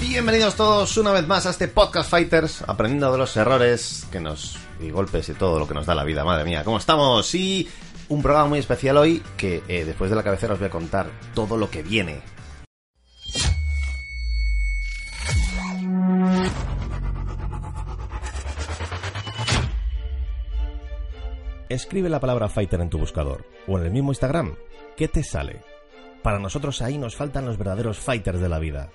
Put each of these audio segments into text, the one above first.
Bienvenidos todos una vez más a este Podcast Fighters, aprendiendo de los errores que nos y golpes y todo lo que nos da la vida, madre mía, ¿cómo estamos? Y un programa muy especial hoy que eh, después de la cabecera os voy a contar todo lo que viene. Escribe la palabra fighter en tu buscador o en el mismo Instagram. ¿Qué te sale? Para nosotros ahí nos faltan los verdaderos fighters de la vida.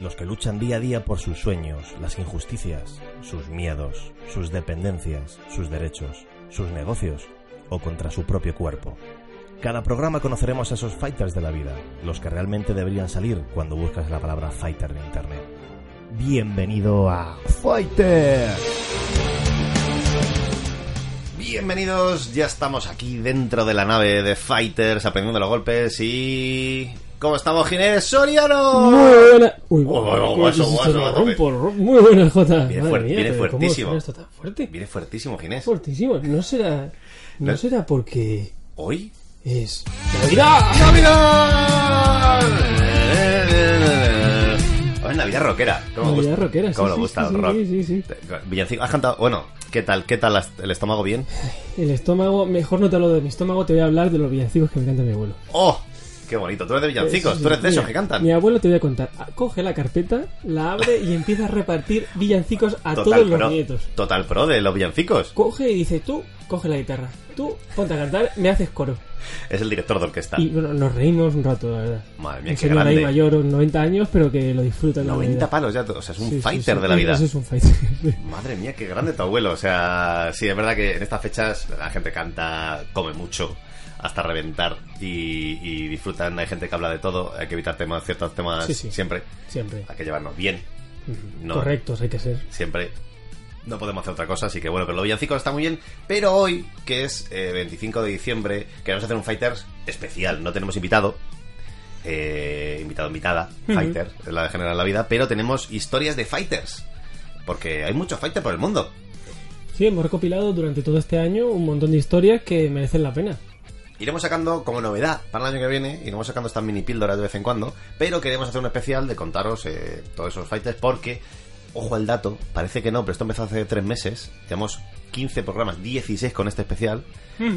Los que luchan día a día por sus sueños, las injusticias, sus miedos, sus dependencias, sus derechos, sus negocios o contra su propio cuerpo. Cada programa conoceremos a esos fighters de la vida, los que realmente deberían salir cuando buscas la palabra fighter en internet. Bienvenido a Fighter. Bienvenidos, ya estamos aquí dentro de la nave de Fighters aprendiendo los golpes y... ¿Cómo estamos, Ginés Soriano? Muy buena. Uy, Oh, oh, eso, lo eso, rompo. Muy buena, Jota. Viene fuerte, mía, viene pero ¿cómo fuertísimo. esto tan fuerte? Viene fuertísimo, Ginés. Fuertísimo. No será. No No- será porque ¿Hoy? es. ¡Navidad! ¡Navidad! Navidad rockera. ¿Cómo Navidad gusta? rockera, ¿Cómo sí, le gusta sí, el rock? sí, sí, sí. Villancico, has cantado... Bueno, ¿qué tal? ¿Qué tal el estómago bien? El estómago. Mejor no te hablo de mi estómago, te voy a hablar de los villancicos que me canta mi abuelo. ¡Oh! ¡Qué bonito! Tú eres de villancicos, Sí, tú eres de esos mira, que cantan. Mi abuelo te voy a contar. Coge la carpeta, la abre y empieza a repartir villancicos a Total todos los nietos. Total pro de los villancicos. Coge y dice, tú, coge la guitarra. Tú, ponte a cantar, me haces coro. Es el director de orquesta. Y bueno, nos reímos un rato, la verdad. Madre mía, qué grande. mayor, 90 años, pero que lo disfruta. en la 90 Navidad. palos ya, o sea, es un Sí, sí, fighter sí. de la vida. Eso es un fighter. Madre mía, qué grande tu abuelo. O sea, sí, es verdad que en estas fechas la gente canta, come mucho, hasta reventar y, y disfrutan. Hay gente que habla de todo, hay que evitar temas, ciertos temas Sí, sí. siempre. Siempre. Hay que llevarnos bien. No, Correctos, hay que ser. Siempre. No podemos hacer otra cosa, así que bueno, pero los villancicos está muy bien. Pero hoy, que es eh, 25 de diciembre, queremos hacer un Fighters especial. No tenemos invitado. eh, invitado, invitada. Fighter, es la de general la vida, pero tenemos historias de Fighters. Porque hay muchos Fighters por el mundo. Sí, hemos recopilado durante todo este año un montón de historias que merecen la pena. Iremos sacando como novedad para el año que viene, iremos sacando estas mini píldoras de vez en cuando, pero queremos hacer un especial de contaros eh, todos esos fighters porque, ojo al dato, parece que no, pero esto empezó hace tres meses, tenemos 15 programas, 16 con este especial,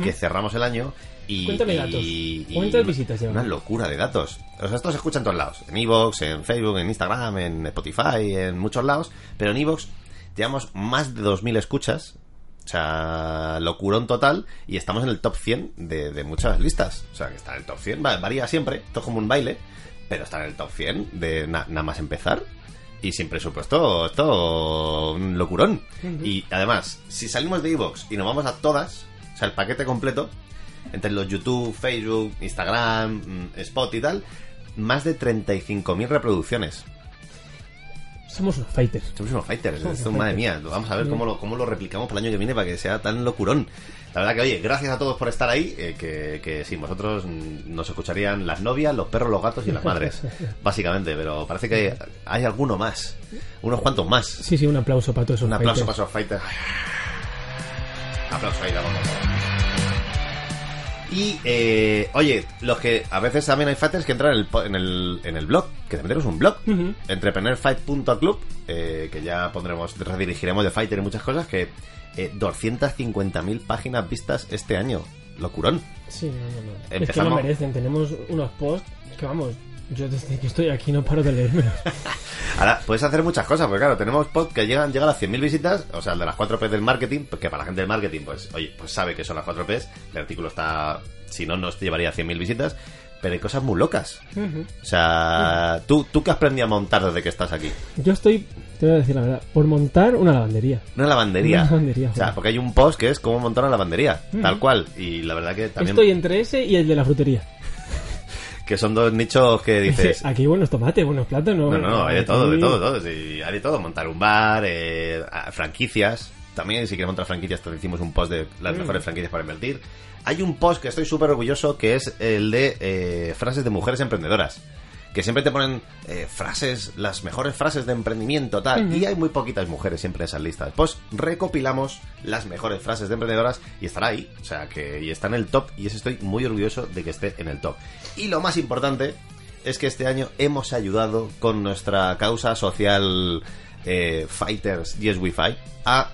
que cerramos el año y... Cuéntame datos. y- y ¿Cuántas visitas? Una locura de datos. O sea, esto se escucha en todos lados, en Evox, en Facebook, en Instagram, en Spotify, en muchos lados, pero en Evox llevamos más de 2.000 escuchas, o sea, locurón total. Y estamos en el top 100 de, de muchas listas. O sea, que está en el top 100. Va- varía siempre. Esto es como un baile. Pero está en el top 100 de na- nada más empezar. Y sin presupuesto, esto un locurón. Y además, si salimos de Evox y nos vamos a todas, o sea, el paquete completo, entre los YouTube, Facebook, Instagram, mm, Spot y tal, más de 35.000 reproducciones. Somos unos fighters. Somos unos fighters, Somos esto, unos madre fighters. mía, vamos a ver Sí. cómo lo, cómo lo replicamos para el año que viene para que sea tan locurón. La verdad que, oye, gracias a todos por estar ahí, eh, que, que sin vosotros nos escucharían las novias, los perros, los gatos y las madres, básicamente, pero parece que hay, hay alguno más, unos cuantos más. Sí, sí, un aplauso para todos esos Un aplauso para esos fighters. Aplauso ahí, damos. Y, eh, oye, los que a veces también hay fighters que entran en el, en el, en el blog, que también tenemos un blog, entrepreneurfight.club, eh, que ya pondremos, redirigiremos de fighter y muchas cosas, que eh, 250.000 páginas vistas este año. Locurón. Sí, no, no, no. Es que lo merecen. Tenemos unos posts que, vamos, yo desde que estoy aquí no paro de leérmelos. Ahora, puedes hacer muchas cosas, porque claro, tenemos pod que llegan, llegan a las 100.000 visitas, o sea, el de las 4 P del marketing, porque para la gente del marketing, pues, oye, pues sabe que son las 4 Ps, el artículo está, si no, nos llevaría a 100.000 visitas, pero hay cosas muy locas. O sea, ¿tú, ¿tú qué has aprendido a montar desde que estás aquí? Yo estoy, te voy a decir la verdad, por montar una lavandería. Una lavandería. Una lavandería, O sea, joder. porque hay un post que es cómo montar una lavandería, tal cual. Y la verdad que también... Estoy entre ese y el de la frutería. Que son dos nichos que dices... Aquí buenos tomates, buenos plátanos. No, no, hay de todo, de todo, todo. sí, hay de todo. Montar un bar, eh, franquicias. También, si quieres montar franquicias, te hicimos un post de las mejores franquicias para invertir. Hay un post que estoy súper orgulloso que es el de eh, frases de mujeres emprendedoras. Que siempre te ponen eh, frases, las mejores frases de emprendimiento, tal, y hay muy poquitas mujeres siempre en esas listas. Pues recopilamos las mejores frases de emprendedoras y estará ahí, o sea, que y está en el top, y eso estoy muy orgulloso de que esté en el top. Y lo más importante es que este año hemos ayudado con nuestra causa social eh, Fighters Yes Wi-Fi a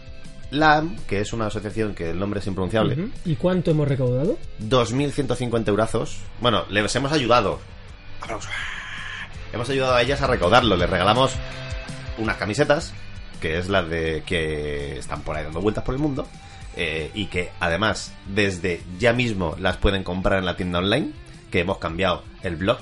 LAM, que es una asociación que el nombre es impronunciable. ¿Y cuánto hemos recaudado? 2.150 eurazos. Bueno, les hemos ayudado. Aplausos. Hemos ayudado a ellas a recaudarlo. Les regalamos unas camisetas, que es la de que están por ahí dando vueltas por el mundo. eh, y que además, desde ya mismo las pueden comprar en la tienda online. Que hemos cambiado el blog.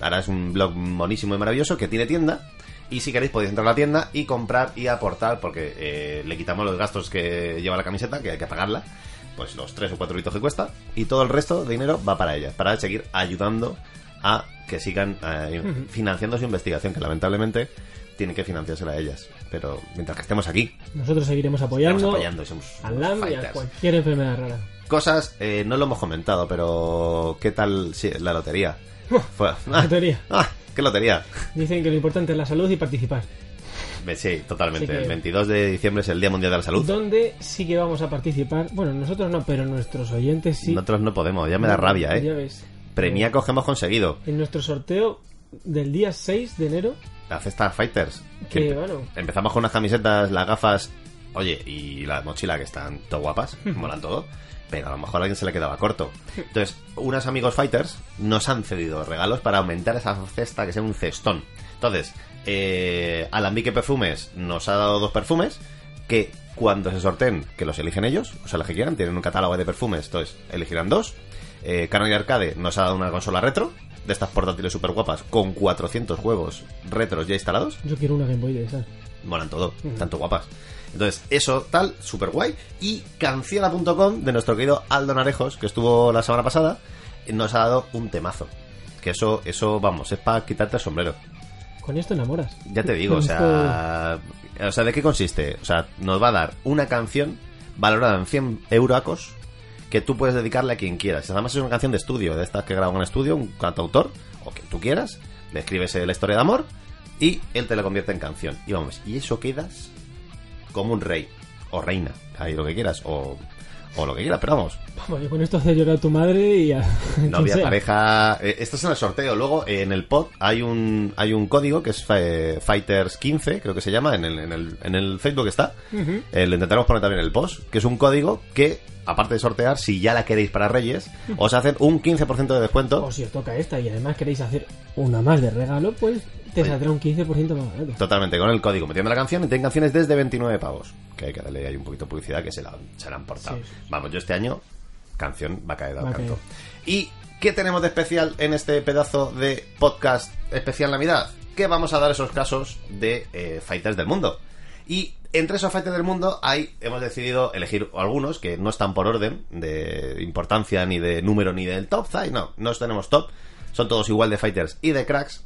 Ahora es un blog monísimo y maravilloso que tiene tienda. Y si queréis podéis entrar a la tienda y comprar y aportar, porque eh, le quitamos los gastos que lleva la camiseta, que hay que pagarla pues los tres o cuatro euritos que cuesta y todo el resto de dinero va para ellas, para seguir ayudando a que sigan eh, financiando su investigación, que lamentablemente tienen que financiársela a ellas. Pero mientras que estemos aquí, Nosotros seguiremos estamos apoyando apoyando y somos al LAM y a cualquier enfermedad rara. Cosas, eh, no lo hemos comentado, pero ¿qué tal sí, la lotería? Fue- La lotería. Ah, ¿Qué lotería? Dicen que lo importante es la salud y participar. Sí, totalmente. Que- El 22 de diciembre es el Día Mundial de la Salud. Donde sí que vamos a participar. Bueno, nosotros no, pero nuestros oyentes sí. Nosotros no podemos, ya me da rabia, Ya ¿eh? ves. Premiacos que hemos conseguido. En nuestro sorteo del día 6 de enero, La cesta Fighters. que Empe- bueno, Empezamos con unas camisetas, las gafas, oye, y la mochila que están todo guapas, molan todo, pero a lo mejor a alguien se le quedaba corto. Entonces, unos amigos fighters nos han cedido regalos para aumentar esa cesta que sea un cestón. Entonces, eh, Alambique Perfumes nos ha dado dos perfumes que cuando se sorteen, que los eligen ellos, o sea, los que quieran, tienen un catálogo de perfumes, entonces elegirán dos. Eh, Canary Arcade nos ha dado una consola retro, de estas portátiles super guapas, con 400 juegos retros ya instalados yo quiero una Game Boy de esas. molan todo, tanto guapas. Entonces, eso tal, súper guay. Y canciona.com de nuestro querido Aldo Narejos, que estuvo la semana pasada, nos ha dado un temazo. Que eso, eso, vamos, es para quitarte el sombrero. Con esto enamoras. Ya te digo, o sea, o sea, ¿de qué consiste? O sea, nos va a dar una canción valorada en 100 euracos que tú puedes dedicarle a quien quieras. Además es una canción de estudio, de estas que graban en estudio, un cantautor, o que tú quieras, le escribes la historia de amor y él te la convierte en canción. Y vamos, y eso quedas como un rey, o reina, ahí lo que quieras, o, o lo que quieras, pero vamos, Vamos, que con esto hace llorar a tu madre y a. Novia, sea. pareja. eh, esto es en el sorteo. Luego, eh, en el pod hay un hay un código que es eh, Fighters 15, creo que se llama, en el, en el, en el Facebook está. Lo intentaremos poner también en el post, que es un código que, aparte de sortear, si ya la queréis para Reyes, os hacen un 15% de descuento. O si os toca esta y además queréis hacer una más de regalo, pues te saldrá un 15% más barato. Totalmente, con el código metiendo la canción y tienen canciones desde 29 pavos. Que hay que darle ahí un poquito de publicidad que se la, se la han portado. Sí, Vamos, yo este año, canción va a caer al Va canto. caer. ¿Y qué tenemos de especial en este pedazo de podcast especial Navidad? Que vamos a dar esos casos de eh, fighters del mundo. Y entre esos fighters del mundo hay, hemos decidido elegir algunos que no están por orden de importancia ni de número ni del top. No, no tenemos top. Son todos igual de fighters y de cracks.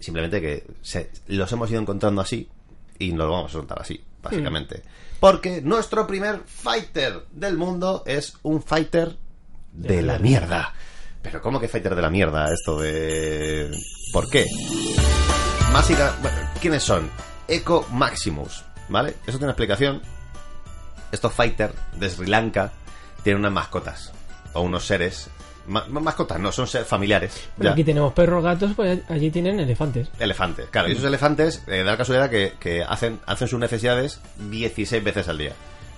Simplemente que se- los hemos ido encontrando así y nos lo vamos a soltar así, básicamente. Porque nuestro primer fighter del mundo es un fighter de la mierda. Pero ¿cómo que fighter de la mierda? Esto de... ¿Por qué? Básica... Bueno, ¿quiénes son? Eco Maximus, ¿vale? Eso tiene una explicación. Estos fighters de Sri Lanka tienen unas mascotas. O unos seres... ma- mascotas, no, son familiares. Bueno, ya. aquí tenemos perros, gatos, pues allí tienen elefantes. Elefantes, claro. Y esos elefantes, eh, da la casualidad que, que hacen, hacen sus necesidades 16 veces al día.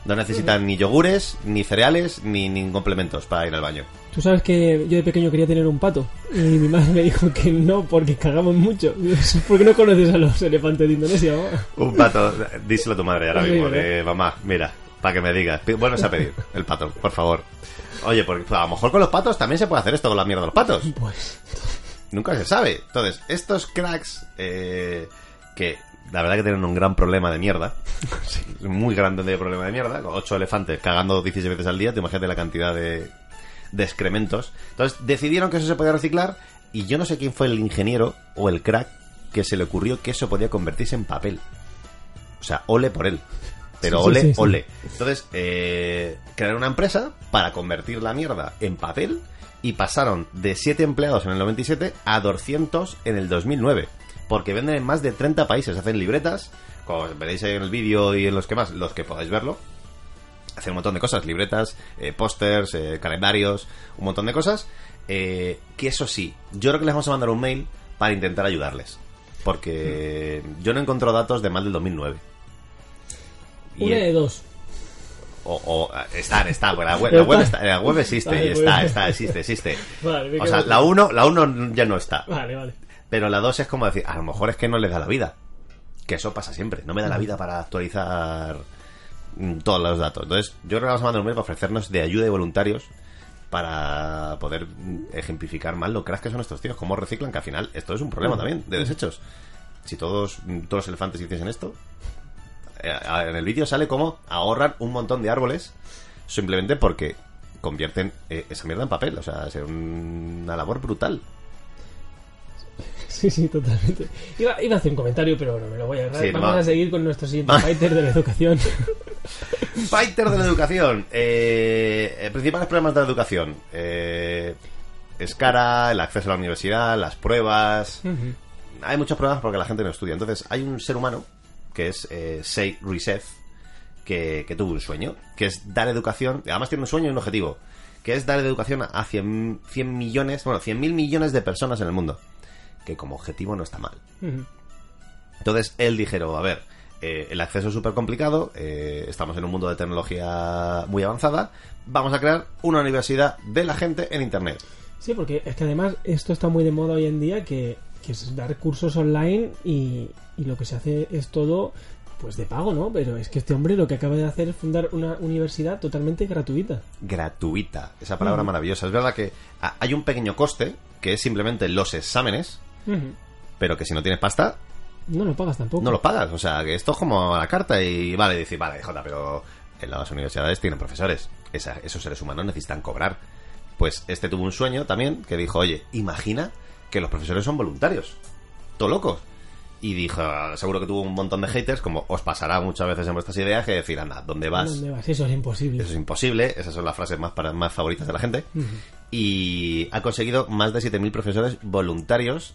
No necesitan ni yogures, ni cereales, ni, ni complementos para ir al baño. Tú sabes que yo de pequeño quería tener un pato y mi madre me dijo que no porque cagamos mucho. ¿Por qué no conoces a los elefantes de Indonesia? mamá? Un pato, díselo a tu madre ahora mismo, mamá, mira, para que me digas. Pi- Vuelves a pedir el pato, por favor. Oye, porque a lo mejor con los patos también se puede hacer esto con la mierda de los patos. Pues Nunca se sabe. Entonces, estos cracks eh, que la verdad que tienen un gran problema de mierda, sí, muy grande de problema de mierda, con ocho elefantes cagando 16 veces al día, te imagínate la cantidad de, de excrementos. Entonces, decidieron que eso se podía reciclar y yo no sé quién fue el ingeniero o el crack que se le ocurrió que eso podía convertirse en papel. O sea, ole por él. Pero sí, ole, sí, sí. ole. Entonces, eh, crearon una empresa para convertir la mierda en papel y pasaron de 7 empleados en el 97 a 200 en el 2009. Porque venden en más de 30 países, hacen libretas, como veréis ahí en el vídeo y en los que más, los que podáis verlo. Hacen un montón de cosas, libretas, eh, pósters, eh, calendarios, un montón de cosas. eh, que eso sí, yo creo que les vamos a mandar un mail para intentar ayudarles. Porque yo no encuentro datos de más del 2009. Y, Una de dos. o, o- están, está, porque la web, la web, está- la web existe, Vale, y pues. está, está, existe, existe. Vale, O sea, con- la 1 la uno ya no está. Vale, vale. Pero la 2 es como decir, a lo mejor es que no les da la vida. Que eso pasa siempre. No me da la vida para actualizar mm, todos los datos. Entonces, yo creo que vamos a mandar un mail para ofrecernos de ayuda de voluntarios para poder mm, ejemplificar más lo crack que son estos tíos, cómo reciclan, que al final esto es un problema también de desechos. Si todos, mm, todos los elefantes hiciesen esto, en el vídeo sale como ahorran un montón de árboles simplemente porque convierten eh, esa mierda en papel. O sea, es una labor brutal. Sí, sí, totalmente. Iba, iba a hacer un comentario, pero no me lo voy a agarrar. Sí, Vamos va. a seguir con nuestro siguiente fighter de la educación. Fighter de la educación. Eh, eh, principales problemas de la educación. Eh, es cara, el acceso a la universidad, las pruebas. Hay muchos problemas porque la gente no estudia. Entonces, hay un ser humano, que es eh, Sei que, que tuvo un sueño, que es dar educación. Además, tiene un sueño y un objetivo, que es dar educación a 100, 100 millones, bueno, 100 mil millones de personas en el mundo. Que como objetivo no está mal. Entonces él dijeron, a ver, eh, el acceso es súper complicado, eh, estamos en un mundo de tecnología muy avanzada, vamos a crear una universidad de la gente en Internet. Sí, porque es que además esto está muy de moda hoy en día, que, que es dar cursos online y, y lo que se hace es todo pues de pago, ¿no? Pero es que este hombre lo que acaba de hacer es fundar una universidad totalmente gratuita. Gratuita, esa palabra maravillosa. Es verdad que ah, hay un pequeño coste, que es simplemente los exámenes, pero que si no tienes pasta, No lo pagas tampoco. no lo pagas. O sea, que esto es como a la carta y vale, decir, vale, Jota, pero en las universidades tienen profesores. Esa- esos seres humanos necesitan cobrar. Pues este tuvo un sueño también que dijo, oye, imagina que los profesores son voluntarios. Todo locos. Y dijo, seguro que tuvo un montón de haters, como os pasará muchas veces en vuestras ideas, que decir, anda, ¿dónde vas? ¿Dónde vas? Eso es imposible. Eso es imposible, esas son las frases más, para, más favoritas de la gente. Y ha conseguido más de 7.000 profesores voluntarios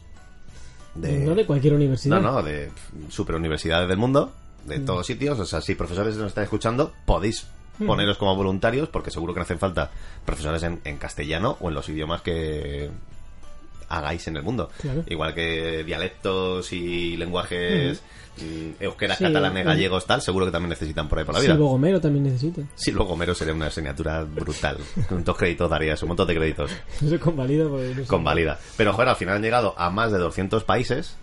de, No de cualquier universidad. no, no, de super universidades del mundo, de todos sitios. O sea, si profesores nos están escuchando, podéis poneros como voluntarios, porque seguro que no hacen falta profesores en, en castellano o en los idiomas que hagáis en el mundo. Claro. Igual que dialectos y lenguajes mm, euskeras, Sí, catalanes, mm. gallegos, tal, seguro que también necesitan por ahí por la vida. Silvo Gomero también necesita. Sí, luego Mero sería una asignatura brutal. Con dos créditos darías, un montón de créditos. Se convalida porque no. Convalida. Pero, joder, al final han llegado a más de 200 países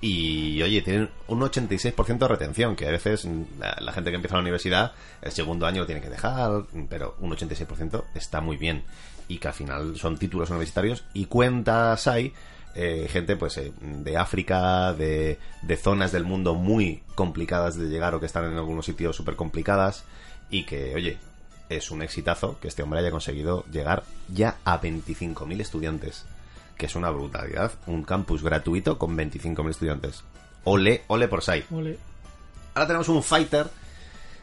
y, oye, tienen un 86% de retención, que a veces la, la gente que empieza la universidad, el segundo año lo tiene que dejar, pero un 86% está muy bien. Y que al final son títulos universitarios y cuentas hay eh, gente pues eh, de África, de, de zonas del mundo muy complicadas de llegar o que están en algunos sitios súper complicadas y que, oye, es un exitazo que este hombre haya conseguido llegar ya a 25.000 estudiantes, que es una brutalidad. Un campus gratuito con 25.000 estudiantes. Ole, ole por SAI. Ole. Ahora tenemos un fighter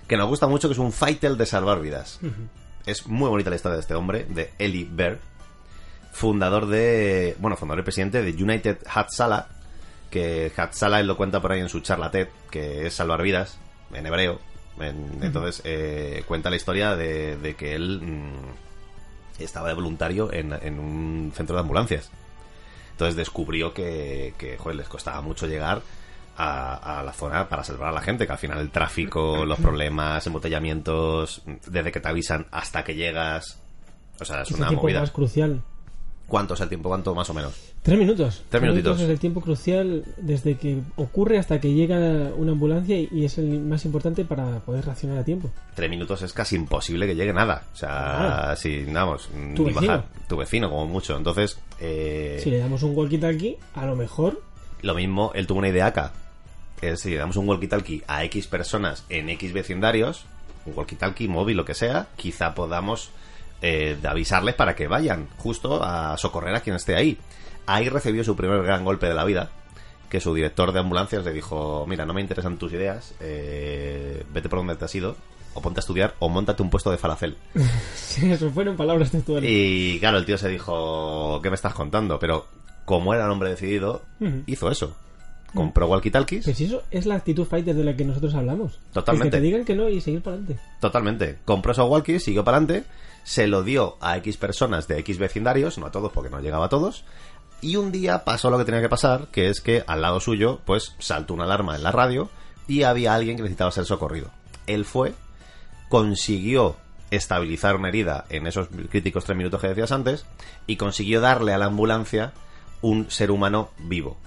que nos gusta mucho, que es un fighter de salvar vidas. Es muy bonita la historia de este hombre, de Eli Berg, fundador de, bueno, fundador y presidente de United Hatzalah, que Hatzalah él lo cuenta por ahí en su charla TED, que es salvar vidas, en hebreo. En- entonces eh, cuenta la historia de, de que él mm, estaba de voluntario en, en un centro de ambulancias. Entonces descubrió que, que joder, les costaba mucho llegar a, a la zona para salvar a la gente, que al final el tráfico, los problemas, embotellamientos, desde que te avisan hasta que llegas, o sea, es Es el una tiempo movida. más crucial. ¿Cuánto es el tiempo? ¿Cuánto más o menos? Tres minutos. Tres minutitos. es el tiempo crucial desde que ocurre hasta que llega una ambulancia y- es el más importante para poder reaccionar a tiempo. Tres minutos es casi imposible que llegue nada. O sea, Claro. si, vamos, Tu ni vecino. bajar. Tu vecino, como mucho. Entonces, eh, Si le damos un walkie-talkie, a lo mejor Lo mismo, él tuvo una idea acá. Es decir, damos un walkie-talkie a X personas en X vecindarios, un walkie-talkie móvil, lo que sea, quizá podamos eh, de avisarles para que vayan justo a socorrer a quien esté ahí. Ahí recibió su primer gran golpe de la vida que su director de ambulancias le dijo, mira, no me interesan tus ideas, eh, vete por donde te has ido, o ponte a estudiar, o montate un puesto de falafel. Sí, eso fueron palabras textuales. Y claro, el tío se dijo, ¿qué me estás contando? Pero como era un hombre decidido, hizo eso. Compró walkie-talkies, Pues eso es la actitud fighter de la que nosotros hablamos. Totalmente. Que te digan que no y seguir para adelante. totalmente. Compró esos walkies, siguió para adelante, se lo dio a X personas de X vecindarios, no a todos porque no llegaba a todos, y un día pasó lo que tenía que pasar, que es que al lado suyo, pues saltó una alarma en la radio y había alguien que necesitaba ser socorrido. Él fue, consiguió estabilizar una herida en esos críticos tres minutos que decías antes y consiguió darle a la ambulancia un ser humano vivo.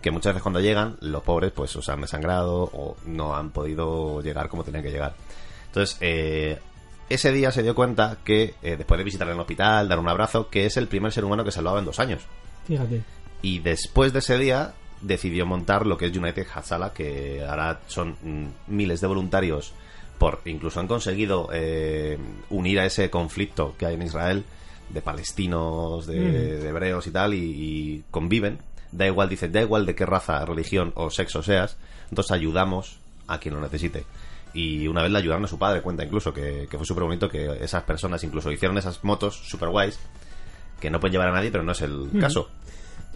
Que muchas veces cuando llegan, los pobres pues o se han desangrado o no han podido llegar como tenían que llegar. Entonces, eh, ese día se dio cuenta que, eh, después de visitarle en el hospital, dar un abrazo, que es el primer ser humano que salvaba en dos años. Fíjate. Y después de ese día decidió montar lo que es United Hatsala, que ahora son mm, miles de voluntarios, por incluso han conseguido eh, unir a ese conflicto que hay en Israel de palestinos, de, Mm. de hebreos y tal, y, y conviven. Da igual, dice, da igual de qué raza, religión o sexo seas, entonces ayudamos a quien lo necesite. Y una vez le ayudaron a su padre, cuenta incluso, que, que fue súper bonito que esas personas incluso hicieron esas motos super guays, que no pueden llevar a nadie, pero no es el caso.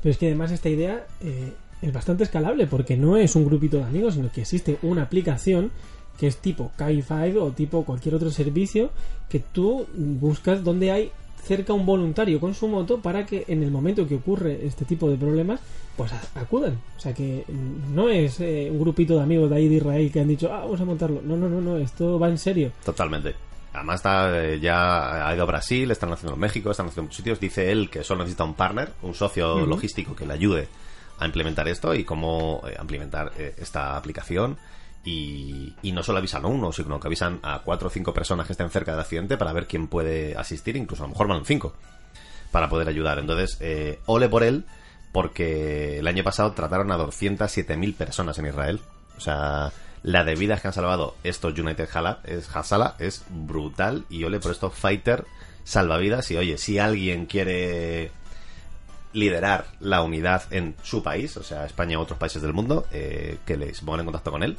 Pero es que además esta idea eh, es bastante escalable porque no es un grupito de amigos, sino que existe una aplicación que es tipo Cabify o tipo cualquier otro servicio que tú buscas donde hay cerca un voluntario con su moto para que en el momento que ocurre este tipo de problemas pues acudan. O sea que no es eh, un grupito de amigos de ahí de Israel que han dicho, ah, vamos a montarlo. No, no, no, no, esto va en serio. Totalmente. Además está, eh, ya ha ido a Brasil, están haciendo en México, están haciendo en muchos sitios. Dice él que solo necesita un partner, un socio logístico que le ayude a implementar esto y cómo eh, implementar esta aplicación. Y, y no solo avisan a uno, sino que avisan a cuatro o cinco personas que estén cerca del accidente para ver quién puede asistir, incluso a lo mejor van cinco, para poder ayudar. Entonces, eh, ole por él, porque el año pasado trataron a 207.000 personas en Israel. O sea, la de vidas que han salvado estos United Hala, es, Hasala es brutal. Y ole por esto, Fighter salvavidas. Y oye, si alguien quiere liderar la unidad en su país, o sea, España u otros países del mundo, eh, que les pongan en contacto con él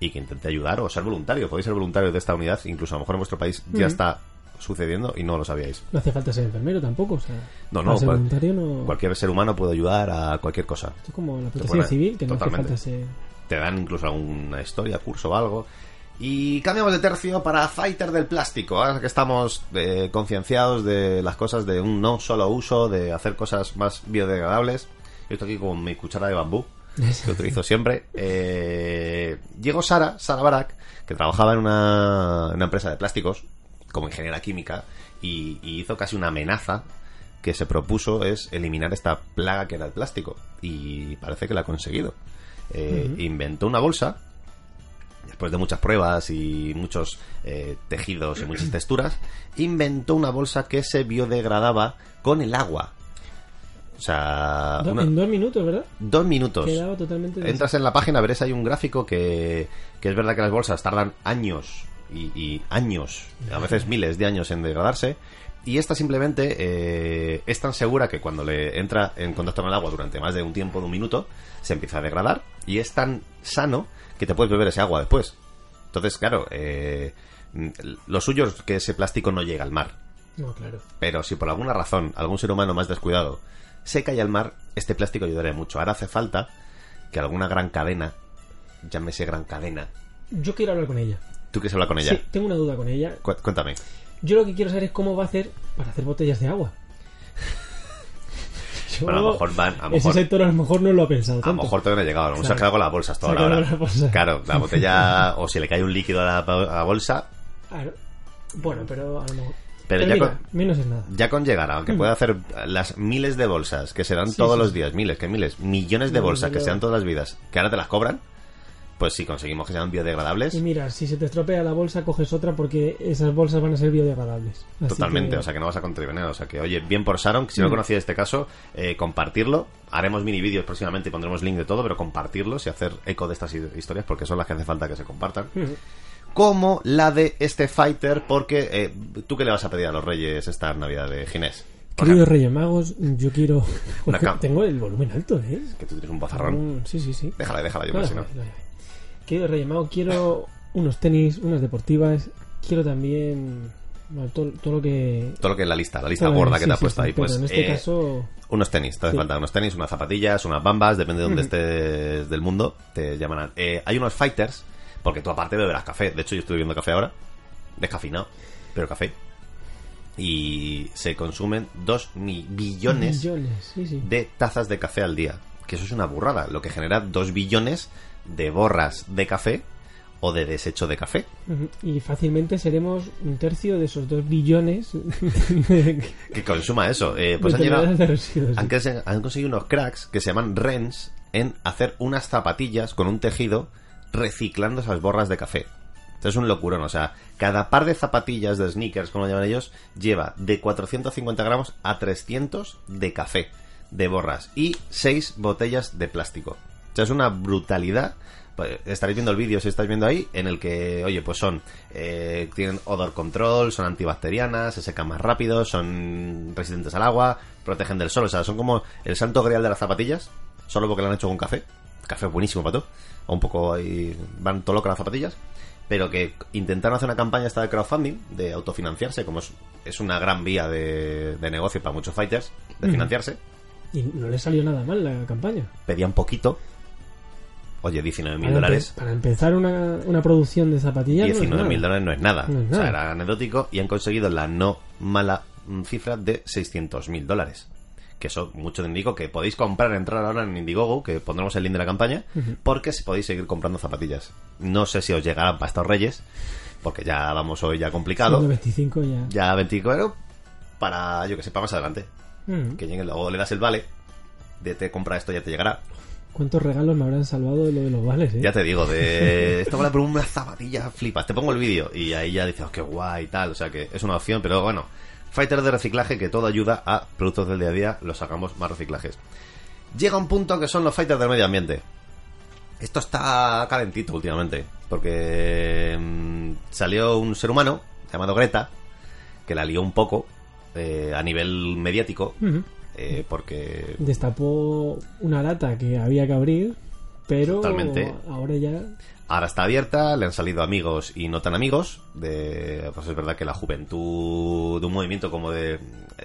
y que intente ayudar o ser voluntario. Podéis ser voluntarios de esta unidad, incluso a lo mejor en vuestro país ya está sucediendo y no lo sabíais. No hace falta ser enfermero tampoco. O sea, No, no, ser cual- voluntario no... Cualquier ser humano puede ayudar a cualquier cosa. Esto es como la protección Bueno, civil, que no hace falta ser... te dan incluso alguna historia, curso o algo. Y cambiamos de tercio para Fighter del plástico. Ahora que estamos eh, concienciados de las cosas de un no solo uso, de hacer cosas más biodegradables. Yo estoy aquí con mi cuchara de bambú, que utilizo siempre. Eh, llegó Sara, Sara Barak, que trabajaba en una, empresa de plásticos, como ingeniera química, y, y hizo casi una amenaza que se propuso es eliminar esta plaga que era el plástico. Y parece que la ha conseguido. Eh. Inventó una bolsa, después de muchas pruebas y muchos eh, tejidos y muchas texturas, inventó una bolsa que se biodegradaba con el agua. O sea, Do- una- En dos minutos, ¿verdad? dos minutos. Quedaba totalmente... des- Entras en la página, veréis hay un gráfico que, que es verdad que las bolsas tardan años y, y años, a veces miles de años en degradarse. Y esta simplemente eh, es tan segura que cuando le entra en contacto con el agua durante más de un tiempo, de un minuto, se empieza a degradar. Y es tan sano que te puedes beber ese agua después. Entonces, claro, eh, lo suyo es que ese plástico no llega al mar. No, claro. Pero si por alguna razón algún ser humano más descuidado se cae al mar, este plástico ayudaría mucho. Ahora hace falta que alguna gran cadena, llámese gran cadena, Yo quiero hablar con ella. tú quieres hablar con ella. Sí, tengo una duda con ella. Cu- Cuéntame. Yo lo que quiero saber es cómo va a hacer para hacer botellas de agua. Bueno, a lo mejor van, a lo Ese mejor, sector a lo mejor no lo ha pensado a lo mejor todavía no ha llegado. Aún se ha quedado con las bolsas toda la hora. con la bolsa. Claro, la botella, o si le cae un líquido a la, a la bolsa, Claro. Bueno, pero a lo mejor... pero, Pero ya, mira, con, menos es nada. ya con llegar, aunque Mm. pueda hacer las miles de bolsas que se dan Sí, todos sí, los sí. días, miles, que miles, millones de No, bolsas que se dan todas las vidas, que ahora te las cobran, pues si conseguimos que sean biodegradables, Y mira, si se te estropea la bolsa, coges otra porque esas bolsas van a ser biodegradables. Así Totalmente, que- o sea que no vas a contribuir. O sea que, oye, bien por Sharon, si no Mm. conocía este caso, eh, compartirlo. Haremos mini vídeos próximamente y pondremos link de todo, pero compartirlos y hacer eco de estas hi- historias porque son las que hace falta que se compartan. Ujú. Como la de este fighter, porque eh, tú qué le vas a pedir a los reyes esta Navidad de Ginés. Queridos Reyes Magos, yo quiero. Tengo el volumen alto, ¿eh? Que tú tienes un bozarrón. Mm, Sí, sí, sí. Déjala, déjala, yo Vale, si no. vale, vale. Querido Reyes Magos, quiero unos tenis, unas deportivas. Quiero también. bueno, todo, todo lo que. Todo lo que es la lista, la lista gorda que te ha sí, puesto sí, ahí. pero Pues en este eh, caso. unos tenis, te hace falta unos tenis, unas zapatillas, unas bambas, depende de donde Ujú. estés del mundo, te llamarán. Eh, hay unos fighters, porque tú aparte beberás café. De hecho, yo estoy bebiendo café ahora, descafeinado, pero café. Y se consumen 2 billones Millones, sí, sí. de tazas de café al día. Que eso es una burrada, lo que genera 2 billones de borras de café o de desecho de café. Y fácilmente seremos un tercio de esos dos billones Que consuma eso. Eh, pues han llegado- residuos. han conseguido unos cracks que se llaman RENs en hacer unas zapatillas con un tejido reciclando esas borras de café. Esto es un locurón, o sea, cada par de zapatillas de sneakers, como lo llaman ellos, lleva de 450 gramos a 300 de café, de borras, y 6 botellas de plástico. O sea, es una brutalidad. Pues, estaréis viendo el vídeo si estáis viendo ahí, en el que, oye, pues son, eh, tienen odor control, son antibacterianas, se secan más rápido, son resistentes al agua, protegen del sol, o sea, son como el santo grial de las zapatillas, solo porque lo han hecho con café. Café buenísimo para tú. O un poco ahí, van todo loco las zapatillas. Pero que intentaron hacer una campaña esta de crowdfunding, de autofinanciarse, como es, es una gran vía de, de negocio para muchos fighters, de financiarse. Y no le salió nada mal la campaña. Pedían poquito. Oye, 19 mil dólares. Para empezar una, una producción de zapatillas. no es 19 mil nada. dólares no es nada. No es O sea, nada. era anecdótico y han conseguido la no mala mm, cifra de 600 mil dólares. Que eso mucho te indico que podéis comprar, entrar ahora en Indiegogo, que pondremos el link de la campaña, Ujú. porque si podéis seguir comprando zapatillas. No sé si os llegarán para estos reyes, porque ya vamos hoy ya complicado. 125 ya. Ya 24 para, yo que sé, para más adelante. Mm. Que llegue luego le das el vale de te compra esto, ya te llegará. ¿Cuántos regalos me habrán salvado de lo de los vales, eh? Ya te digo, de esto vale por una zapatilla, flipas. Te pongo el vídeo y ahí ya dices, oh, qué guay y tal. O sea que es una opción, pero bueno. Fighter de reciclaje que todo ayuda a productos del día a día, los hagamos más reciclajes. Llega un punto que son los fighters del medio ambiente. Esto está calentito últimamente, porque mm, salió un ser humano llamado Greta, que la lió un poco eh, a nivel mediático, eh, porque Destapó una lata que había que abrir, pero Totalmente. ahora ya... Ahora está abierta, le han salido amigos y no tan amigos. De, pues es verdad que la juventud, de un movimiento como de,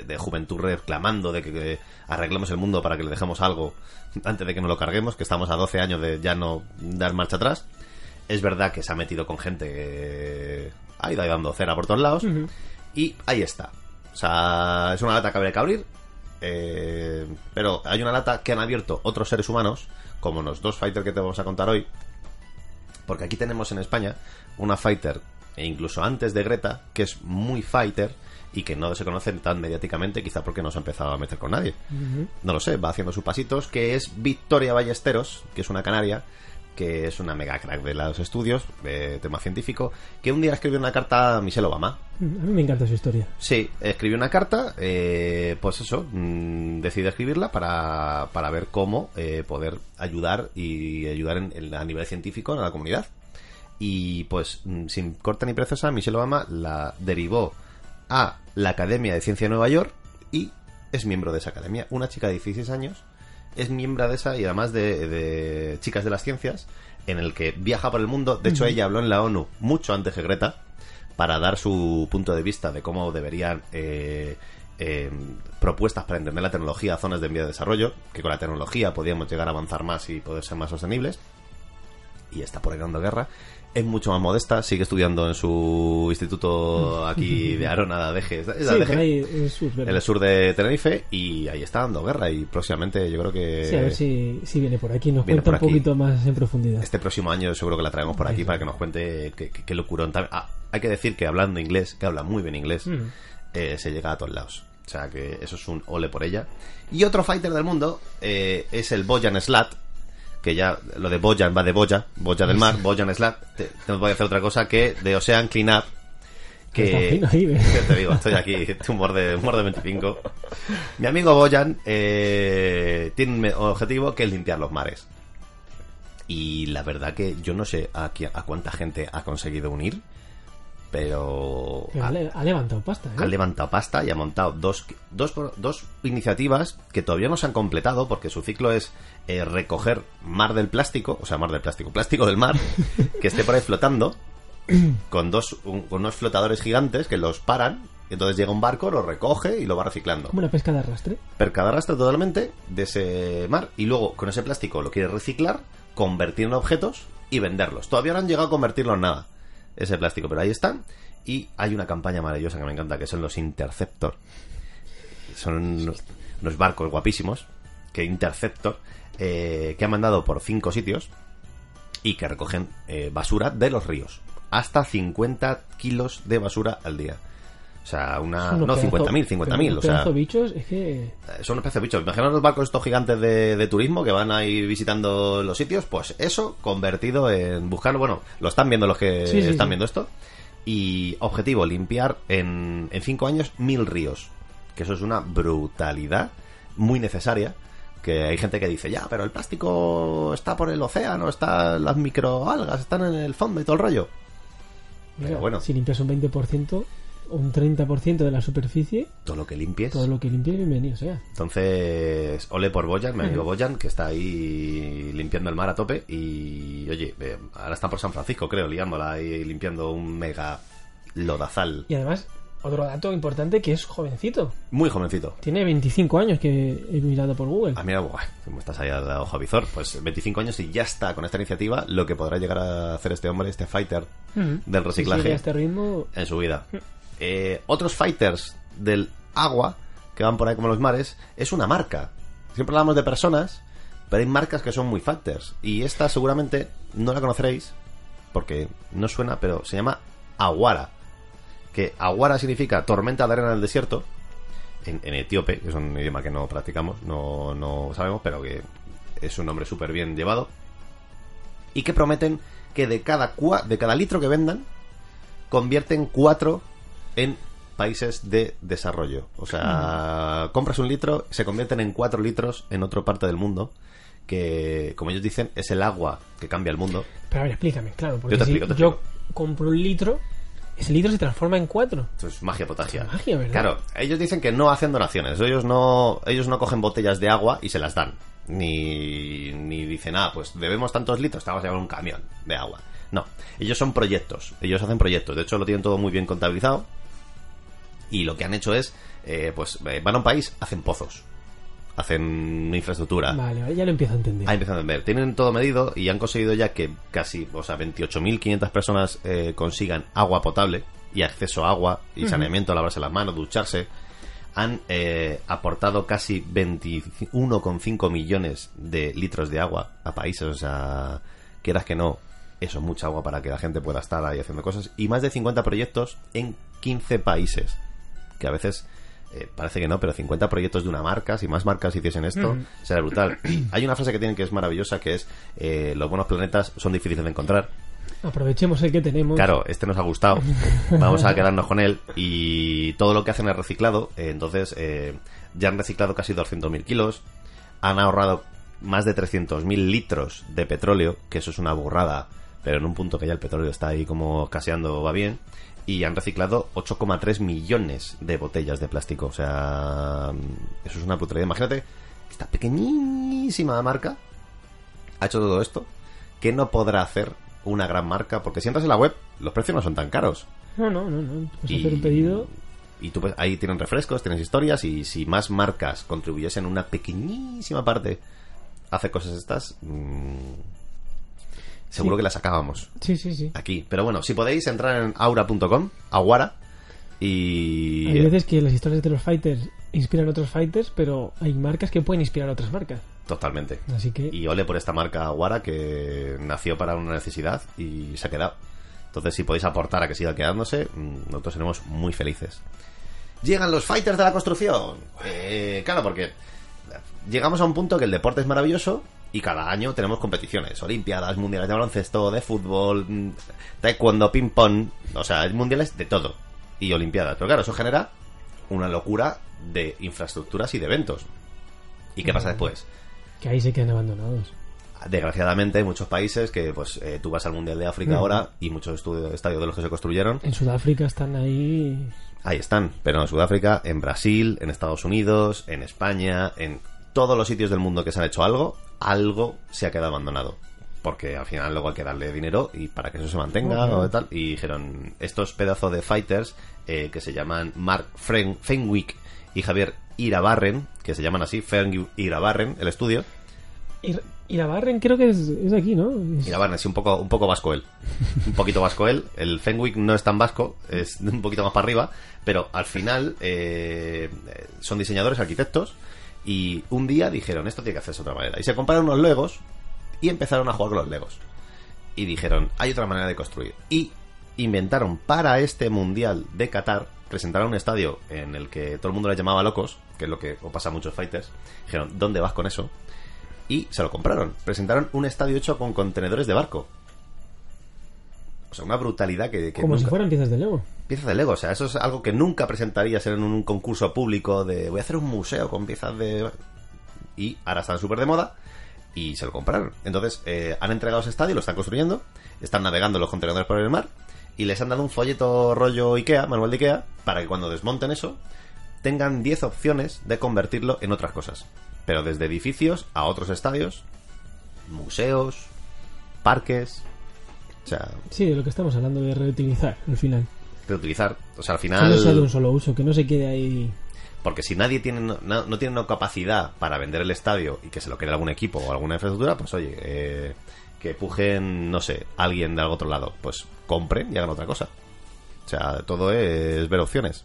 de juventud reclamando de que, que arreglemos el mundo para que le dejemos algo antes de que nos lo carguemos, que estamos a 12 años de ya no dar marcha atrás. Es verdad que se ha metido con gente que ha ido ahí dando cera por todos lados. Y ahí está. O sea, es una lata que habría que abrir. eh, pero hay una lata que han abierto otros seres humanos, como los dos fighters que te vamos a contar hoy. Porque aquí tenemos en España una fighter, e incluso antes de Greta, que es muy fighter y que no se conoce tan mediáticamente, quizá porque no se ha empezado a meter con nadie. No lo sé, va haciendo sus pasitos, que es Victoria Ballesteros, que es una canaria, que es una mega crack de los estudios, de tema científico, que un día escribió una carta a Michelle Obama. A mí me encanta su historia. Sí, escribió una carta, eh, pues eso, mm, decide escribirla para, para ver cómo eh, poder ayudar y ayudar en- en- a nivel científico a la comunidad. Y pues, mm, sin corta ni preciosa, Michelle Obama la derivó a la Academia de Ciencia de Nueva York y es miembro de esa academia. Una chica de 16 años es miembro de esa y además de, de Chicas de las Ciencias, en el que viaja por el mundo. De hecho, ella habló en la ONU mucho antes que Greta para dar su punto de vista de cómo deberían eh, eh, propuestas para entender la tecnología a zonas de envío de desarrollo, que con la tecnología podíamos llegar a avanzar más y poder ser más sostenibles. Y está por ahí dando guerra. Es mucho más modesta, sigue estudiando en su instituto aquí de Arona, de Deje, es Sí, es sus en el sur de Tenerife, y ahí está dando guerra. Y próximamente yo creo que Sí, a ver si, si viene por aquí. Nos viene cuenta un poquito más en profundidad. este próximo año seguro que la traemos por aquí Sí. para que nos cuente qué, qué- qué locurón. Ah, hay que decir que hablando inglés, que habla muy bien inglés, Mm. eh, se llega a todos lados. O sea que eso es un ole por ella. Y otro fighter del mundo eh, es el Bojan Slat. Que ya lo de Bojan va de Boya, Boya del mar, Bojan Slat. Te, te voy a hacer otra cosa que de Ocean Clean Up. Que. Ya te digo, estoy aquí, humor de, humor de 25. Mi amigo Boyan eh, tiene un objetivo que es limpiar los mares. Y la verdad que yo no sé a, qui- a cuánta gente ha conseguido unir. Pero Pero ha, le- ha levantado pasta, ¿eh? han levantado pasta y ha montado dos, dos, dos iniciativas que todavía no se han completado porque su ciclo es eh, recoger mar del plástico, o sea, mar del plástico, plástico del mar, que esté por ahí flotando, con dos un- con unos flotadores gigantes que los paran, entonces llega un barco, lo recoge y lo va reciclando. Como una pesca de arrastre. Percada arrastra totalmente de ese mar y luego con ese plástico lo quiere reciclar, convertir en objetos y venderlos. Todavía no han llegado a convertirlo en nada, ese plástico, pero ahí están. Y hay una campaña maravillosa que me encanta, que son los Interceptor. Son unos, barcos guapísimos, que Interceptor, eh, que han mandado por cinco sitios y que recogen eh, basura de los ríos. Hasta 50 kilos de basura al día. O sea, una... Unos No, pedazo- 50.000, 50.000. O sea, bichos, es que... eh, son los peces bichos. Imaginaos los barcos estos gigantes de, de turismo que van ahí visitando los sitios. Pues eso convertido en buscarlo. Bueno, lo están viendo los que Sí, están sí. viendo esto. Y objetivo, limpiar en, en cinco años mil ríos. Que eso es una brutalidad muy necesaria. Que hay gente que dice, ya, pero el plástico está por el océano, está las microalgas, están en el fondo y todo el rollo. Pero mira, bueno. Si limpias un 20% o un 30% de la superficie, Todo lo que limpies. todo lo que limpies, bienvenido sea. Entonces, ole por Boyan, mi amigo Boyan, que está ahí limpiando el mar a tope. Y oye, eh, ahora está por San Francisco, creo, liándola ahí limpiando un mega lodazal. Y además, otro dato importante que es jovencito. Muy jovencito. Tiene 25 años que he mirado por Google. Ah, mira, buah, como estás ahí al ojo avizor, pues 25 años y ya está con esta iniciativa lo que podrá llegar a hacer este hombre, este fighter del reciclaje. a este ritmo, en su vida. Eh, otros fighters del agua que van por ahí como los mares es una marca. Siempre hablamos de personas, pero hay marcas que son muy fighters. Y esta seguramente no la conoceréis porque no suena, pero se llama Aguara. Que Aguara significa tormenta de arena del desierto. En, en etíope, que es un idioma que no practicamos, no, no sabemos, pero que es un nombre súper bien llevado. Y que prometen que de cada, cua- de cada litro que vendan, convierten cuatro en países de desarrollo. O sea, compras un litro, se convierten en cuatro litros en otra parte del mundo, que, como ellos dicen, es el agua que cambia el mundo. Pero a ver, explícame, claro. Porque Yo te si explico, te yo compro un litro, ese litro se transforma en cuatro. Esto es magia potagia. Es magia, ¿verdad? Claro, ellos dicen que no hacen donaciones. Ellos no, ellos no cogen botellas de agua y se las dan. Ni, ni dicen, ah, pues debemos tantos litros, te vamos a llevar un camión de agua. No, ellos son proyectos. Ellos hacen proyectos. De hecho, lo tienen todo muy bien contabilizado. Y lo que han hecho es, eh, pues eh, van a un país, hacen pozos. Hacen infraestructura. Vale, ya lo empiezo a entender. Ah, empiezan a ver. Tienen todo medido y han conseguido ya que casi, o sea, 28.500 personas eh, consigan agua potable y acceso a agua y saneamiento, lavarse las manos, ducharse. Han eh, aportado casi 21,5 millones de litros de agua a países, o sea, quieras que no, eso es mucha agua para que la gente pueda estar ahí haciendo cosas. Y más de 50 proyectos en 15 países, que a veces eh, parece que no, pero 50 proyectos de una marca, si más marcas hiciesen esto, será brutal. Hay una frase que tienen que es maravillosa, que es, eh, los buenos planetas son difíciles de encontrar. Aprovechemos el que tenemos. Claro, este nos ha gustado. Vamos a quedarnos con él. Y todo lo que hacen es reciclado. Eh, entonces, eh, ya han reciclado casi 200.000 kilos. Han ahorrado más de 300.000 litros de petróleo, que eso es una burrada. Pero en un punto que ya el petróleo está ahí como escaseando, va bien. Y han reciclado 8,3 millones de botellas de plástico. O sea, eso es una brutalidad. Imagínate, esta pequeñísima marca ha hecho todo esto que no podrá hacer una gran marca porque si entras en la web los precios no son tan caros No, no, no, no. Puedes hacer un pedido. y tú pues, ahí tienen refrescos tienes historias y si más marcas contribuyesen una pequeñísima parte a hacer cosas estas mm, seguro Sí. que las sacábamos Sí, sí, sí. aquí pero bueno si podéis entrar en aura.com aguara y Hay veces que las historias de los fighters inspiran a otros fighters, pero hay marcas que pueden inspirar a otras marcas. totalmente Así que Y ole por esta marca Aguara que nació para una necesidad y se ha quedado. Entonces, si podéis aportar a que siga quedándose, mm, nosotros seremos muy felices. Llegan los fighters de la construcción. Eh, claro, porque llegamos a un punto que el deporte es maravilloso y cada año tenemos competiciones, olimpiadas, mundiales de baloncesto, de fútbol, mm, taekwondo, ping pong, o sea, mundiales de todo y olimpiadas. Pero claro, eso genera una locura de infraestructuras y de eventos. ¿Y qué pasa después? que ahí se quedan abandonados. Desgraciadamente hay muchos países que pues eh, tú vas al Mundial de África ahora y muchos estudios, estadios de los que se construyeron En Sudáfrica están ahí. Ahí están, pero en Sudáfrica, en Brasil, en Estados Unidos, en España, en todos los sitios del mundo que se han hecho algo, algo se ha quedado abandonado. Porque al final luego hay que darle dinero y para que eso se mantenga o tal. Y dijeron, estos pedazos de fighters eh, que se llaman Mark Fren- Fenwick y Javier Irabarren, que se llaman así, Fenwick Irabarren, el estudio. Y, y la Barren creo que es, es aquí, ¿no? Es- Irabarren, sí, un poco, un poco vasco él. Un poquito vasco él. El Fenwick no es tan vasco, es un poquito más para arriba, pero al final eh, son diseñadores, arquitectos, y un día dijeron, esto tiene que hacerse de otra manera. Y se compraron unos Legos y empezaron a jugar con los Legos. Y dijeron, hay otra manera de construir. Y inventaron para este Mundial de Qatar, presentaron un estadio en el que todo el mundo le llamaba locos, que es lo que pasa a muchos fighters. Dijeron, ¿dónde vas con eso? Y se lo compraron. Presentaron un estadio hecho con contenedores de barco. O sea, una brutalidad que, que como si fueran piezas de Lego. piezas de Lego. O sea, eso es algo que nunca presentarías en un concurso público de voy a hacer un museo con piezas de... Y ahora están súper de moda y se lo compraron. Entonces, eh, han entregado ese estadio, lo están construyendo, están navegando los contenedores por el mar y les han dado un folleto rollo Ikea, manual de Ikea, para que cuando desmonten eso tengan 10 opciones de convertirlo en otras cosas. Pero desde edificios a otros estadios, museos, parques... O sea, Sí, de lo que estamos hablando de reutilizar al final. reutilizar. O sea, al Que final... no sea de un solo uso, que no se quede ahí. Porque si nadie tiene no, no tiene una capacidad para vender el estadio y que se lo quede algún equipo o alguna infraestructura, pues oye, eh, que pujen, no sé, alguien de algún otro lado, pues compren y hagan otra cosa. O sea, todo es ver opciones.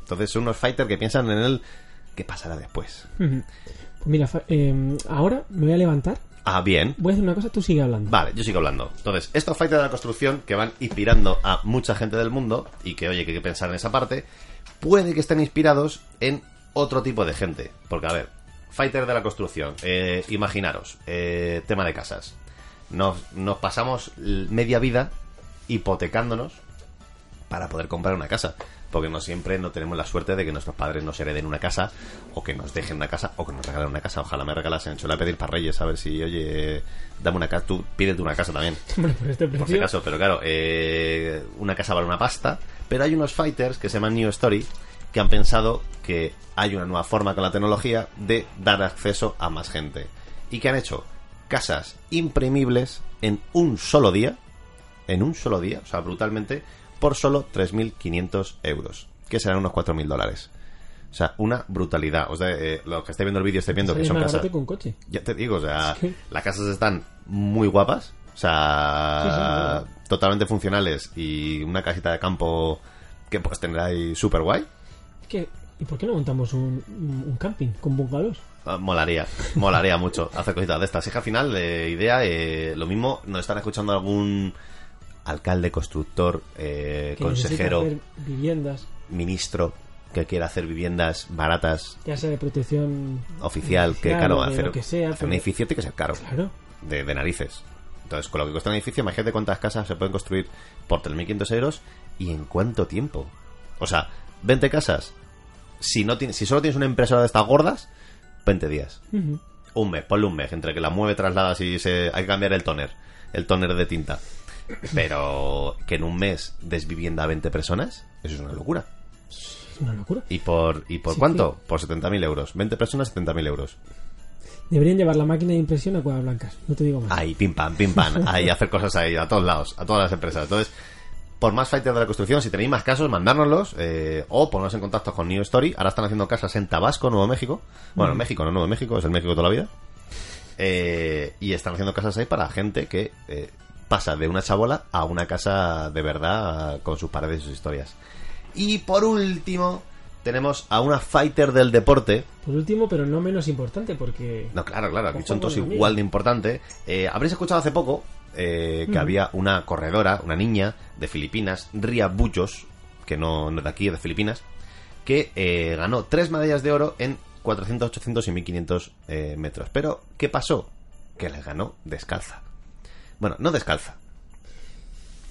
Entonces son unos fighters que piensan en el qué pasará después. Pues mira, eh, ahora me voy a levantar. Ah, bien. Voy a hacer una cosa, tú sigue hablando. Vale, yo sigo hablando. Entonces, estos fighters de la construcción que van inspirando a mucha gente del mundo y que, oye, que hay que pensar en esa parte, puede que estén inspirados en otro tipo de gente. Porque, a ver, fighter de la construcción, eh, imaginaros, eh, tema de casas. Nos, nos pasamos media vida hipotecándonos para poder comprar una casa. Porque no siempre no tenemos la suerte de que nuestros padres nos hereden una casa, o que nos dejen una casa, o que nos regalen una casa. Ojalá me regalasen. Suele pedir para Reyes a ver si, oye, dame una casa. Tú pídete una casa también, Hombre, por este por si acaso. Pero claro, eh, una casa vale una pasta. Pero hay unos fighters que se llaman New Story que han pensado que hay una nueva forma con la tecnología de dar acceso a más gente. Y que han hecho casas imprimibles en un solo día. En un solo día, o sea, brutalmente, por solo 3.500 euros. Que serán unos 4.000 dólares. O sea, una brutalidad. O sea, eh, los que esté viendo el vídeo esté viendo que son casas. un coche. Ya te digo, o sea, las casas están muy guapas. O sea, Sí, totalmente funcionales y una casita de campo que puedes tener ahí súper guay. Es que, ¿y por qué no montamos un, un camping con bungalows? Ah, Molaría, molaría mucho hacer cositas de estas. Es que al final, eh, idea, eh, lo mismo, nos están escuchando algún alcalde, constructor, eh, consejero, viviendas, ministro que quiera hacer viviendas baratas, ya sea de protección oficial, que claro, hacer, lo que sea, hacer un edificio tiene que ser caro. Claro. de, de narices. Entonces, con lo que cuesta un edificio, imagínate cuántas casas se pueden construir por 3.500 euros y en cuánto tiempo. O sea, 20 casas. Si, no si solo tienes una impresora de estas gordas, 20 días. Un mes, ponle un mes, entre que la mueve, trasladas y se, hay que cambiar el toner, el toner de tinta. Pero que en un mes des vivienda a 20 personas, eso es una locura. Es una locura. ¿Y por, y por Sí, cuánto? Por 70.000 euros. 20 personas, 70.000 euros. Deberían llevar la máquina de impresión a cuadras blancas, no te digo más. Ahí, pim pam, pim pam. Ahí, hacer cosas ahí, a todos lados, a todas las empresas. Entonces, por más fighters de la construcción, si tenéis más casos, mandárnoslos eh, o ponernos en contacto con New Story. Ahora están haciendo casas en Tabasco, Nuevo México. Bueno, México, no Nuevo México, es el México de toda la vida. Eh, y están haciendo casas ahí para gente que eh, pasa de una chabola a una casa de verdad con sus paredes y sus historias. Y por último, tenemos a una fighter del deporte Por último, pero no menos importante, porque no, claro, claro, aquí son todos la igual de importante. Eh, Habréis escuchado hace poco eh, que había una corredora, una niña de Filipinas, Ria Bullos, que no, no es de aquí, es de Filipinas, que eh, ganó tres medallas de oro en 400, 800 y 1500 eh, metros. Pero, ¿qué pasó? Que las ganó descalza. Bueno, no descalza.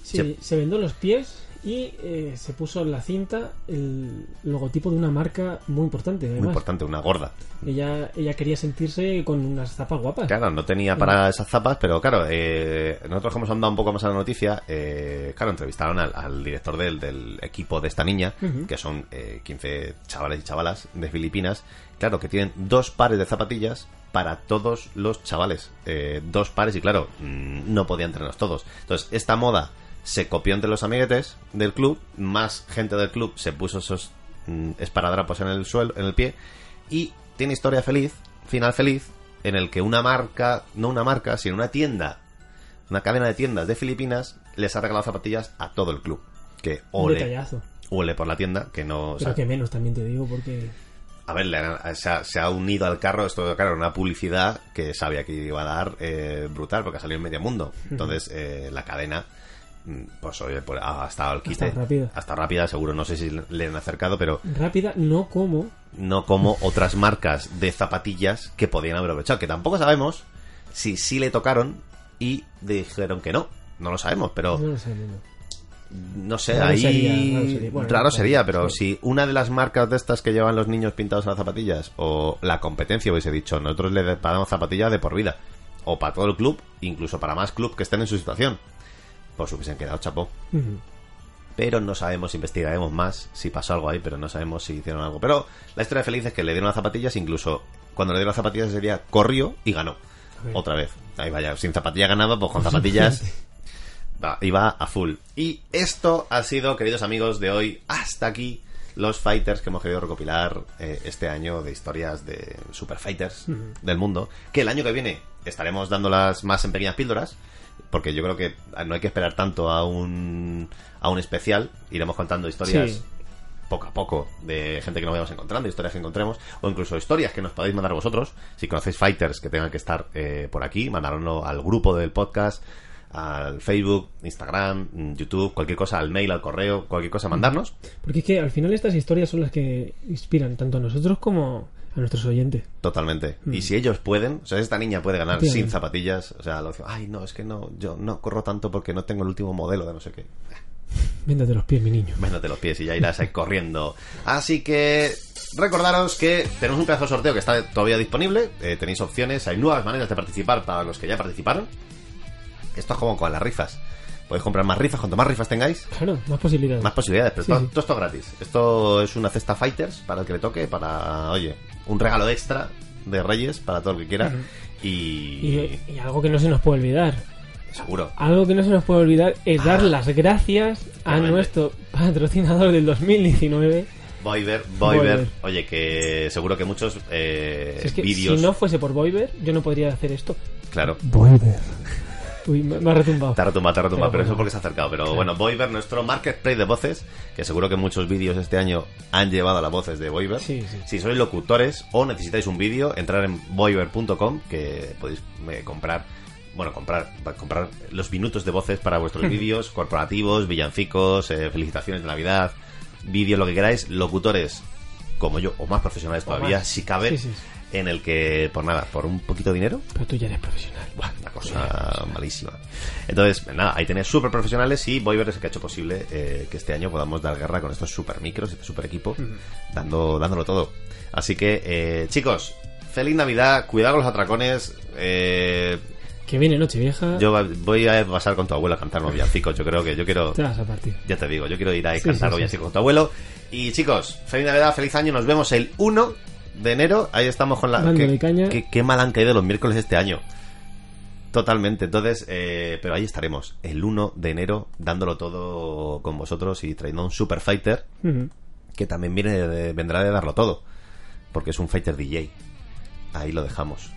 sí, Se- se vendó los pies y eh, se puso en la cinta el logotipo de una marca muy importante. Además. Muy importante, una gorda. Ella, ella quería sentirse con unas zapas guapas. Claro, no tenía para esas zapas, pero claro, eh, nosotros hemos andado un poco más a la noticia, eh, claro, entrevistaron al, al director del, del equipo de esta niña, que son eh, 15 chavales y chavalas de Filipinas, claro, que tienen dos pares de zapatillas para todos los chavales. Eh, dos pares y claro, mm, no podían tenerlos todos. Entonces, esta moda se copió entre los amiguetes del club, más gente del club se puso esos mm, esparadrapos en el suelo, en el pie, y tiene historia feliz, final feliz, en el que una marca, no una marca, sino una tienda, una cadena de tiendas de Filipinas, les ha regalado zapatillas a todo el club. Que ole, ole por la tienda, que no... o sea, que menos también te digo, porque. a ver, se, ha, se ha unido al carro, esto, claro, una publicidad que sabía que iba a dar eh, brutal, porque ha salido en medio mundo. Entonces, eh, la cadena, pues oye, pues, ha estado al quite. estado rápida. Seguro, no sé si le han acercado, pero Rápida, no como. no como otras marcas de zapatillas que podían haber aprovechado. Que tampoco sabemos si sí le tocaron y dijeron que no. No lo sabemos, pero No lo sé, no, no. no sé, Raro ahí sería, raro sería. Bueno, raro claro, sería, pero sí. si una de las marcas de estas que llevan los niños pintados en las zapatillas o la competencia hubiese dicho, nosotros le pagamos zapatillas de por vida o para todo el club, incluso para más club que estén en su situación, pues hubiesen quedado chapó. Pero no sabemos, investigaremos más si pasó algo ahí, pero no sabemos si hicieron algo. Pero la historia feliz es que le dieron las zapatillas, incluso cuando le dieron las zapatillas sería corrió y ganó. Otra vez. Ahí vaya, sin zapatilla ganaba, pues con zapatillas va, iba a full. Y esto ha sido, queridos amigos, de hoy hasta aquí los fighters que hemos querido recopilar eh, este año de historias de super fighters del mundo. Que el año que viene estaremos dándolas más en pequeñas píldoras. Porque yo creo que no hay que esperar tanto a un, a un especial. Iremos contando historias Sí. poco a poco de gente que nos vayamos encontrando, historias que encontremos, o incluso historias que nos podéis mandar vosotros. Si conocéis fighters que tengan que estar eh, por aquí, mandárnoslo al grupo del podcast, al Facebook, Instagram, YouTube, cualquier cosa, al mail, al correo, cualquier cosa, mandarnos. Porque es que al final estas historias son las que inspiran tanto a nosotros como a nuestros oyentes. Totalmente. Y si ellos pueden, o sea, esta niña puede ganar sin zapatillas, o sea, lo ay, no, es que no, yo no corro tanto porque no tengo el último modelo de no sé qué. Véndate los pies, mi niño. Véndate los pies y ya irás ahí corriendo. Así que recordaros que tenemos un pedazo de sorteo que está todavía disponible. Eh, tenéis opciones, hay nuevas maneras de participar para los que ya participaron. Esto es como con las rifas. Podéis comprar más rifas, cuanto más rifas tengáis, Claro, más posibilidades. más posibilidades. Pero Sí, todo, sí. todo esto es gratis. Esto es una cesta Fighters para el que le toque, para, oye, un regalo extra de Reyes para todo el que quiera. Y, Y, y algo que no se nos puede olvidar. seguro. Algo que no se nos puede olvidar es dar las gracias a nuestro patrocinador del 2019. Boiber, Boiber. Boiber. Oye, que seguro que muchos eh, Si es que vídeos. si no fuese por Boiber, yo no podría hacer esto. Claro. Boiber. Uy, me, me ha retumbado. Te ha retumbado, te ha retumbado, Pero pero eso bueno. porque se ha acercado. Pero bueno, Voiver, nuestro marketplace de voces, que seguro que muchos vídeos este año han llevado a las voces de Voiver. Sí, sí. Si sois locutores o necesitáis un vídeo, entrar en voiver.com, que podéis eh, comprar, bueno, comprar, comprar los minutos de voces para vuestros vídeos corporativos, villancicos, eh, felicitaciones de Navidad, vídeos, lo que queráis, locutores como yo, o más profesionales O todavía, más. si cabe, sí, sí. En el que, por nada, por un poquito de dinero, Pero tú ya eres profesional. Buah, una cosa malísima. Entonces, nada, ahí tenéis súper profesionales y Voiver es el que ha hecho posible eh, que este año podamos dar guerra con estos super micros, este super equipo, dando, dándolo todo. Así que, eh, chicos, feliz Navidad, cuidado con los atracones. eh, Que viene Nochevieja, yo va- voy a pasar con tu abuelo a cantar unos villancicos. Yo creo que yo quiero. te vas a partir. Ya te digo, yo quiero ir a Sí, cantar sí, sí, con tu abuelo. Y chicos, feliz Navidad, feliz año. Nos vemos el 1 de enero. Ahí estamos con la. Qué- caña. qué- qué mal han caído los miércoles este año. Totalmente, entonces, eh, pero ahí estaremos el 1 de enero dándolo todo con vosotros y trayendo un Super Fighter que también viene de- vendrá de darlo todo, porque es un Fighter DJ. Ahí lo dejamos.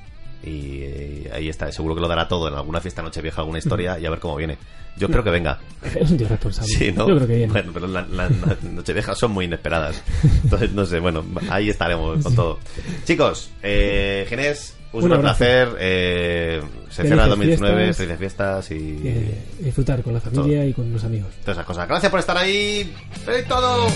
Y eh, ahí está, seguro que lo dará todo en alguna fiesta nochevieja, alguna historia y a ver cómo viene. Yo creo que venga. Es un tío responsable. Sí, ¿no? Yo creo que viene. Bueno, pero la- la- las nocheviejas son muy inesperadas. Entonces, no sé, bueno, ahí estaremos con todo. Chicos, eh, Ginés, un, placer. Eh, se cierra el 2019, fiestas. felices fiestas y Eh, disfrutar con la familia y con los amigos. todas esas cosas. Gracias por estar ahí. ¡Feliz todo!